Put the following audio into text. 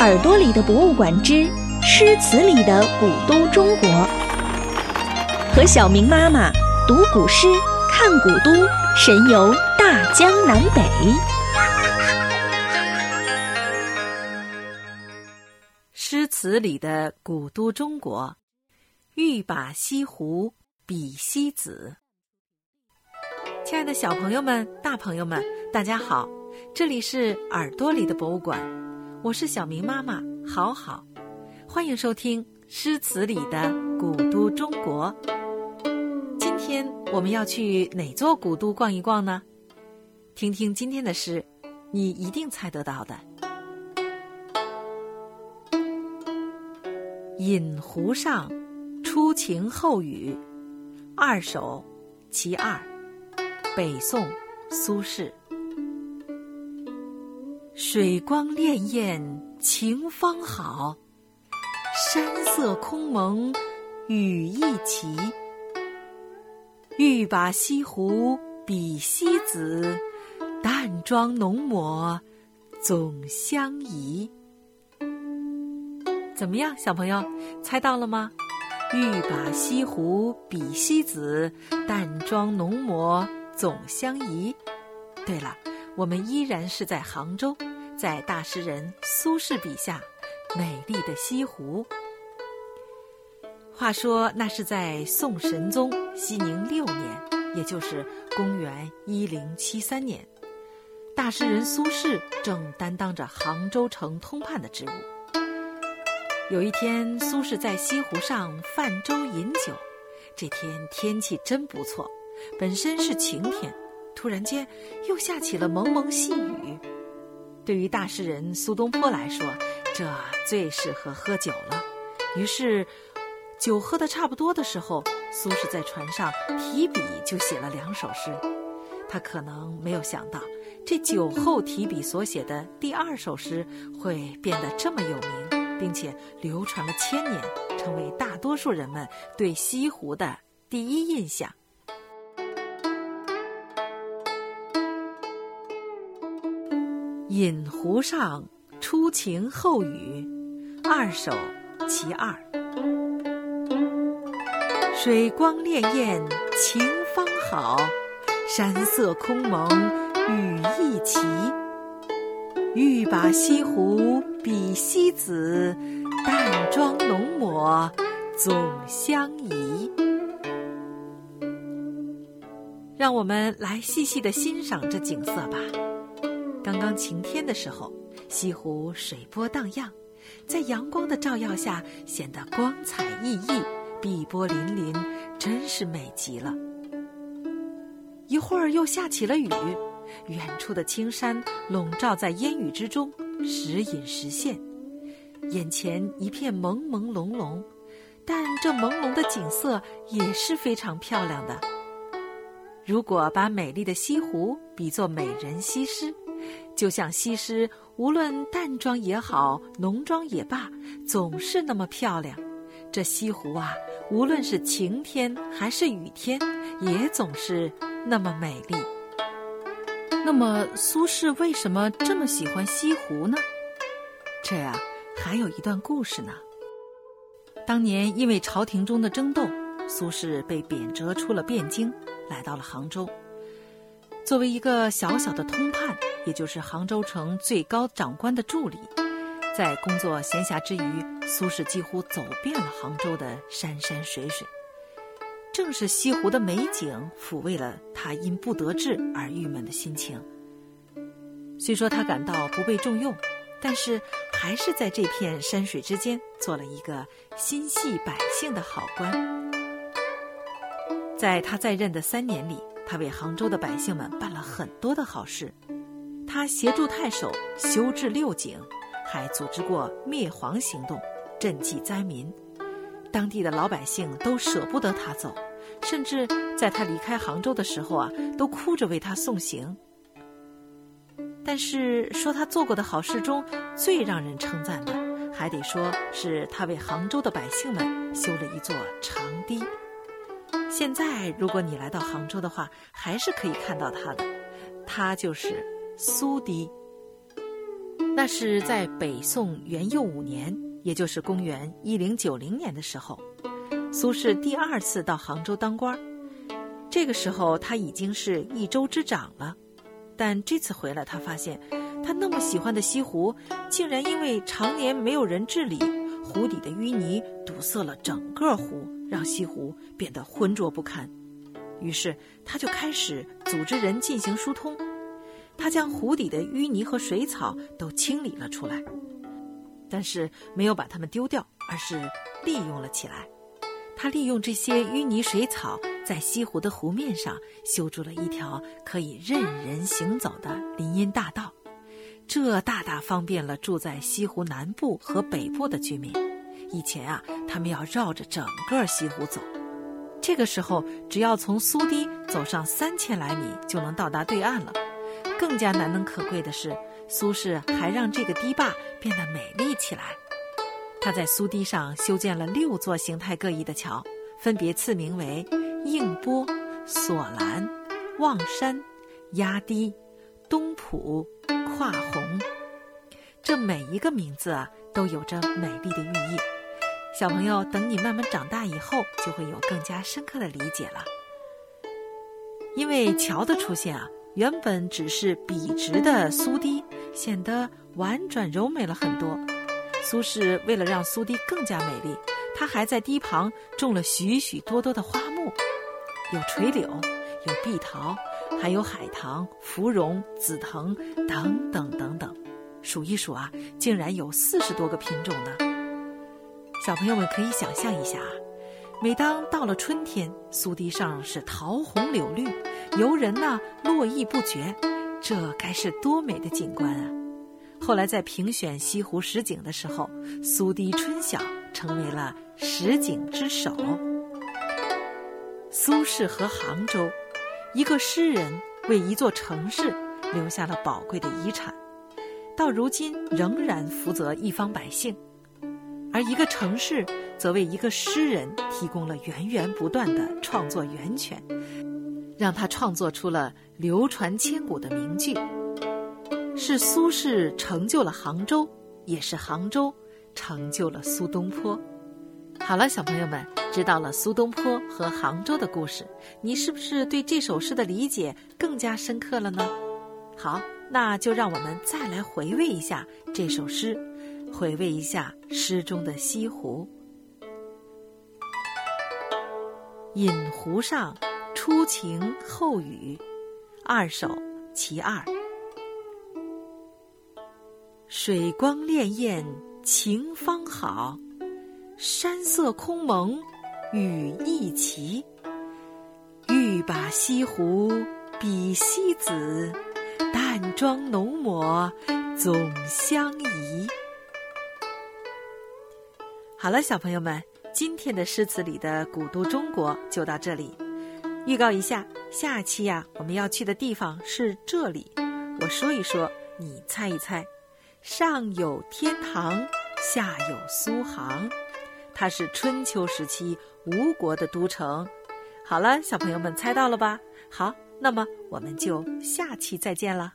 耳朵里的博物馆之诗词里的古都中国，和小明妈妈读古诗、看古都，神游大江南北。诗词里的古都中国，欲把西湖比西子。亲爱的小朋友们、大朋友们，大家好，这里是耳朵里的博物馆。我是小明妈妈，好好，欢迎收听诗词里的古都中国。今天我们要去哪座古都逛一逛呢？听听今天的诗，你一定猜得到的。《饮湖上·初晴后雨》二首其二，北宋，苏轼。水光潋滟晴方好，山色空蒙雨亦奇。欲把西湖比西子，淡妆浓抹总相宜。怎么样，小朋友，猜到了吗？欲把西湖比西子，淡妆浓抹总相宜。对了。我们依然是在杭州，在大诗人苏轼笔下美丽的西湖。话说那是在宋神宗熙宁六年，也就是公元一零七三年，大诗人苏轼正担当着杭州城通判的职务。有一天，苏轼在西湖上泛舟饮酒，这天天气真不错，本身是晴天。突然间，又下起了蒙蒙细雨。对于大诗人苏东坡来说，这最适合喝酒了。于是，酒喝的差不多的时候，苏轼在船上提笔就写了两首诗。他可能没有想到，这酒后提笔所写的第二首诗会变得这么有名，并且流传了千年，成为大多数人们对西湖的第一印象。饮湖上，初晴后雨，二首其二。水光潋滟晴方好，山色空蒙雨亦奇。欲把西湖比西子，淡妆浓抹总相宜。让我们来细细的欣赏这景色吧。刚刚晴天的时候，西湖水波荡漾，在阳光的照耀下显得光彩熠熠、碧波粼粼，真是美极了。一会儿又下起了雨，远处的青山笼罩在烟雨之中，时隐时现，眼前一片朦朦胧胧，但这朦胧的景色也是非常漂亮的。如果把美丽的西湖比作美人西施。就像西施，无论淡妆也好，浓妆也罢，总是那么漂亮。这西湖啊，无论是晴天还是雨天，也总是那么美丽。那么，苏轼为什么这么喜欢西湖呢？这呀，还有一段故事呢。当年因为朝廷中的争斗，苏轼被贬谪出了汴京，来到了杭州。作为一个小小的通判，也就是杭州城最高长官的助理，在工作闲暇之余，苏轼几乎走遍了杭州的山山水水。正是西湖的美景抚慰了他因不得志而郁闷的心情。虽说他感到不被重用，但是还是在这片山水之间做了一个心系百姓的好官。在他在任的三年里。他为杭州的百姓们办了很多的好事，他协助太守修治六井，还组织过灭蝗行动，赈济灾民。当地的老百姓都舍不得他走，甚至在他离开杭州的时候啊，都哭着为他送行。但是说他做过的好事中最让人称赞的，还得说是他为杭州的百姓们修了一座长堤。现在，如果你来到杭州的话，还是可以看到他的，他就是苏堤。那是在北宋元佑五年，也就是公元一零九零年的时候，苏轼第二次到杭州当官。这个时候他已经是一州之长了，但这次回来，他发现他那么喜欢的西湖，竟然因为常年没有人治理，湖底的淤泥堵塞了整个湖，让西湖变得浑浊不堪。于是他就开始组织人进行疏通。他将湖底的淤泥和水草都清理了出来，但是没有把它们丢掉，而是利用了起来。他利用这些淤泥水草，在西湖的湖面上修筑了一条可以任人行走的林荫大道，这大大方便了住在西湖南部和北部的居民。以前啊，他们要绕着整个西湖走，这个时候只要从苏堤走上三千来米，就能到达对岸了。更加难能可贵的是，苏轼还让这个堤坝变得美丽起来。他在苏堤上修建了六座形态各异的桥，分别赐名为映波、索兰、望山、压堤、东浦、跨虹。这每一个名字啊，都有着美丽的寓意。小朋友，等你慢慢长大以后，就会有更加深刻的理解了。因为桥的出现啊。原本只是笔直的苏堤，显得婉转柔美了很多。苏轼为了让苏堤更加美丽，他还在堤旁种了许许多多的花木，有垂柳，有碧桃，还有海棠、芙蓉、紫藤等等等等。数一数啊，竟然有四十多个品种呢。小朋友们可以想象一下啊，每当到了春天，苏堤上是桃红柳绿。游人呢络绎不绝，这该是多美的景观啊！后来在评选西湖十景的时候，苏堤春晓成为了十景之首。苏轼和杭州，一个诗人为一座城市留下了宝贵的遗产，到如今仍然福泽一方百姓；而一个城市则为一个诗人提供了源源不断的创作源泉。让他创作出了流传千古的名句，是苏轼成就了杭州，也是杭州成就了苏东坡。好了，小朋友们，知道了苏东坡和杭州的故事，你是不是对这首诗的理解更加深刻了呢？好，那就让我们再来回味一下这首诗，回味一下诗中的西湖。饮湖上。初晴后雨，二首其二。水光潋滟晴方好，山色空蒙雨亦奇。欲把西湖比西子，淡妆浓抹总相宜。好了，小朋友们，今天的诗词里的古都中国就到这里。预告一下，下期呀，我们要去的地方是这里。我说一说，你猜一猜。上有天堂，下有苏杭，它是春秋时期吴国的都城。好了，小朋友们猜到了吧？好，那么我们就下期再见了。